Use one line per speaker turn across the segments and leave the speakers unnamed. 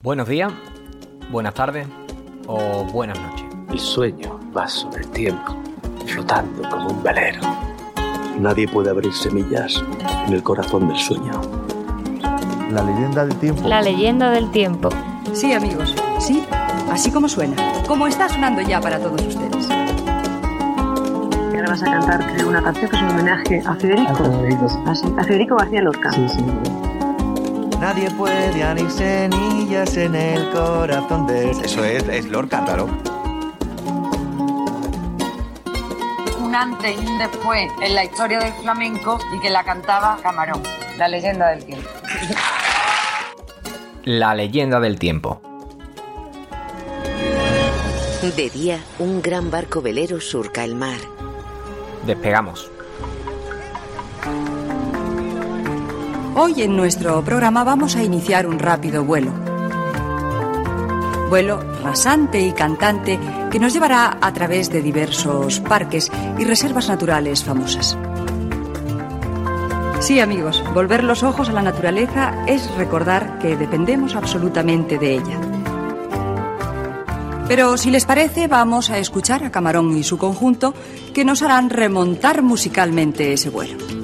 Buenos días, buenas tardes o buenas noches.
El sueño va sobre el tiempo, flotando como un velero. Nadie puede abrir semillas en el corazón del sueño.
La leyenda del tiempo.
La leyenda del tiempo.
Sí, amigos, sí, así como suena, como está sonando ya para todos ustedes.
Y ahora vas a cantar, creo, una canción que es un homenaje a Federico. A Federico, a Federico García Lorca.
Sí, sí.
Nadie puede abrir semillas en el corazón de...
Eso es, es Lorca, claro.
Un antes y un después en la historia del flamenco y que la cantaba Camarón, la leyenda del tiempo.
La leyenda del tiempo.
De día, un gran barco velero surca el mar.
Despegamos.
Hoy en nuestro programa vamos a iniciar un rápido vuelo. Vuelo rasante y cantante que nos llevará a través de diversos parques y reservas naturales famosas. Sí, amigos, volver los ojos a la naturaleza es recordar que dependemos absolutamente de ella. Pero si les parece, vamos a escuchar a Camarón y su conjunto que nos harán remontar musicalmente ese vuelo.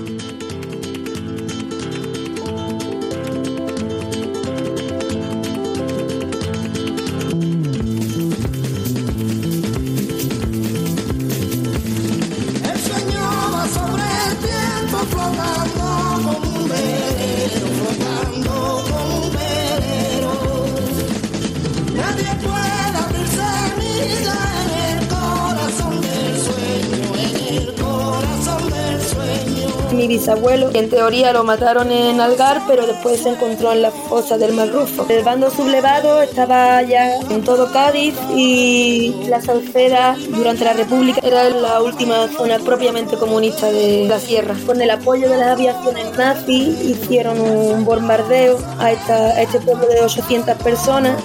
Mi bisabuelo, en teoría lo mataron en Algar, pero después se encontró en la fosa del Mar Rufo. El bando sublevado estaba ya en todo Cádiz y la Salceda durante la República era la última zona propiamente comunista de la sierra. Con el apoyo de las aviaciones nazis hicieron un bombardeo a, esta- a este pueblo de 800 personas.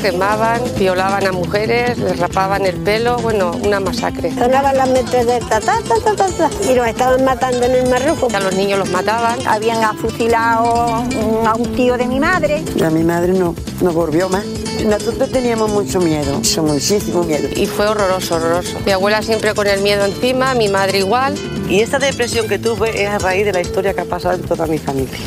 Quemaban, violaban a mujeres, les rapaban el pelo, bueno, una masacre.
Sonaban las metralletas, ta, ta, ta, ta, ta, y nos estaban matando en el Marruco.
A los niños los mataban.
Habían fusilado mm, a un tío de mi madre.
A mi madre no, no volvió más. Nosotros teníamos mucho miedo, mucho, muchísimo miedo.
Y fue horroroso, horroroso. Mi abuela siempre con el miedo encima, mi madre igual.
Y esta depresión que tuve es a raíz de la historia que ha pasado en toda mi familia.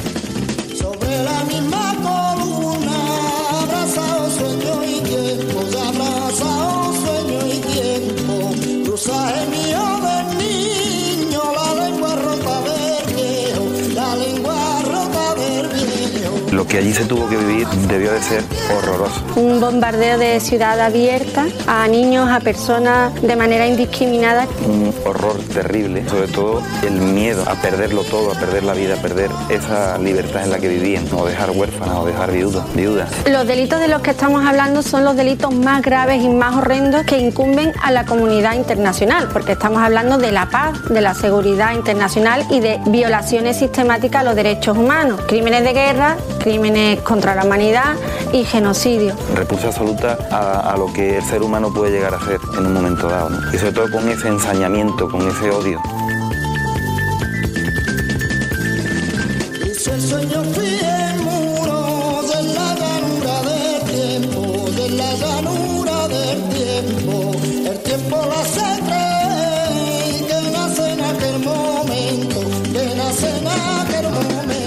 Lo que allí se tuvo que vivir debió de ser horroroso.
Un bombardeo de ciudad abierta a niños, a personas de manera indiscriminada.
Un horror terrible, sobre todo el miedo a perderlo todo, a perder la vida, a perder esa libertad en la que vivían, o dejar huérfanas, o dejar viudos, viudas.
Los delitos de los que estamos hablando son los delitos más graves y más horrendos que incumben a la comunidad internacional, porque estamos hablando de la paz, de la seguridad internacional y de violaciones sistemáticas a los derechos humanos, crímenes de guerra, crímenes contra la humanidad y genocidio.
Repulsa absoluta a, a lo que el ser humano puede llegar a ser en un momento dado. ¿no? Y sobre todo con ese ensañamiento, con ese odio.
El sueño fue muro de la llanura del tiempo, de la llanura del tiempo. El tiempo la hace creer que nace en aquel momento, que nace en aquel momento.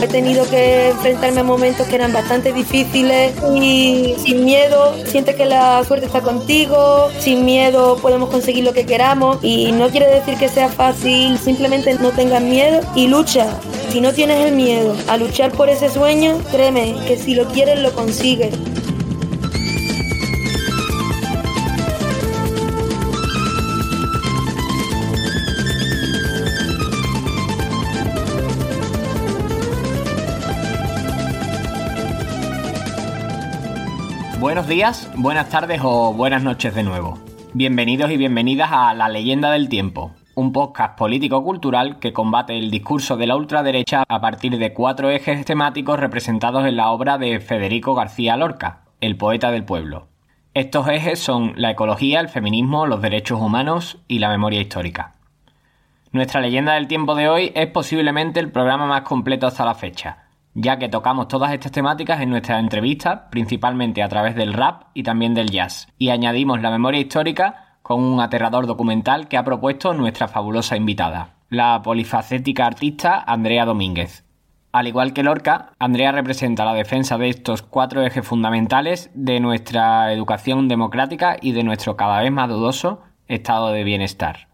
He tenido que enfrentarme a momentos que eran bastante difíciles y sin miedo, siente que la suerte está contigo, sin miedo podemos conseguir lo que queramos y no quiere decir que sea fácil, simplemente no tengas miedo y lucha. Si no tienes el miedo a luchar por ese sueño, créeme que si lo quieres lo consigues.
Buenos días, buenas tardes o buenas noches de nuevo. Bienvenidos y bienvenidas a La leyenda del tiempo, un podcast político-cultural que combate el discurso de la ultraderecha a partir de cuatro ejes temáticos representados en la obra de Federico García Lorca, El poeta del pueblo. Estos ejes son la ecología, el feminismo, los derechos humanos y la memoria histórica. Nuestra leyenda del tiempo de hoy es posiblemente el programa más completo hasta la fecha, ya que tocamos todas estas temáticas en nuestras entrevistas, principalmente a través del rap y también del jazz, y añadimos la memoria histórica con un aterrador documental que ha propuesto nuestra fabulosa invitada, la polifacética artista Andrea Domínguez. Al igual que Lorca, Andrea representa la defensa de estos cuatro ejes fundamentales de nuestra educación democrática y de nuestro cada vez más dudoso estado de bienestar.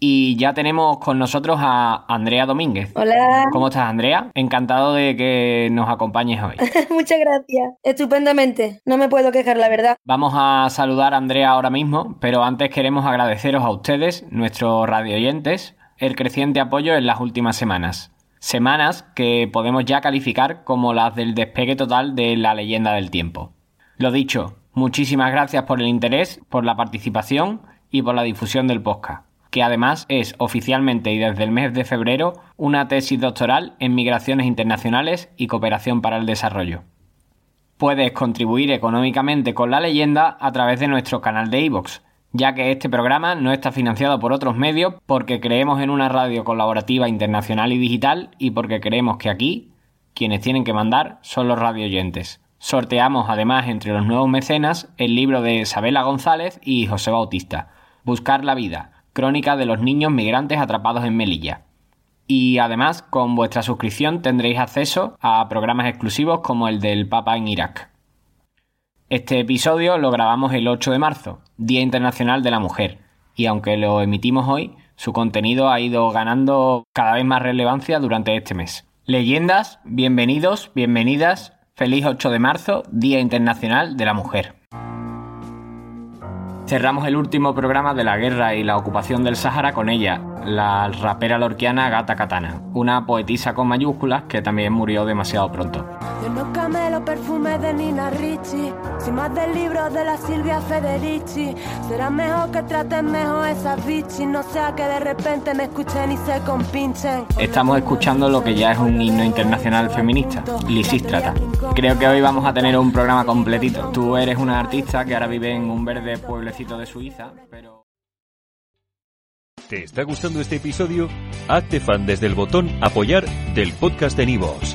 Y ya tenemos con nosotros a Andrea Domínguez.
Hola.
¿Cómo estás, Andrea? Encantado de que nos acompañes hoy.
Muchas gracias. Estupendamente. No me puedo quejar, la verdad.
Vamos a saludar a Andrea ahora mismo, pero antes queremos agradeceros a ustedes, nuestros radioyentes, el creciente apoyo en las últimas semanas. Semanas que podemos ya calificar como las del despegue total de la leyenda del tiempo. Lo dicho, muchísimas gracias por el interés, por la participación y por la difusión del podcast que además es oficialmente y desde el mes de febrero una tesis doctoral en migraciones internacionales y cooperación para el desarrollo. Puedes contribuir económicamente con la leyenda a través de nuestro canal de iVoox, ya que este programa no está financiado por otros medios porque creemos en una radio colaborativa internacional y digital y porque creemos que aquí quienes tienen que mandar son los radioyentes. Sorteamos además entre los nuevos mecenas el libro de Isabela González y José Bautista, Buscar la vida, crónica de los niños migrantes atrapados en Melilla. Y además, con vuestra suscripción tendréis acceso a programas exclusivos como el del Papa en Irak. Este episodio lo grabamos el 8 de marzo, Día Internacional de la Mujer, y aunque lo emitimos hoy, su contenido ha ido ganando cada vez más relevancia durante este mes. Leyendas, bienvenidos, bienvenidas, feliz 8 de marzo, Día Internacional de la Mujer. Cerramos el último programa de la guerra y la ocupación del Sáhara con ella, la rapera lorquiana Gata Katana, una poetisa con mayúsculas que también murió demasiado pronto.
Yo no camelo perfume de Nina Ricci, sin más del libro de la Silvia Federici. Será mejor que traten mejor esas bichis, no sea que de repente me escuchen y se compinchen.
Estamos escuchando lo que ya es un himno internacional feminista, Lisístrata. Creo que hoy vamos a tener un programa completito. Tú eres una artista que ahora vive en un verde pueblecito de Suiza, pero...
¿Te está gustando este episodio? Hazte fan desde el botón Apoyar del podcast de Nivos.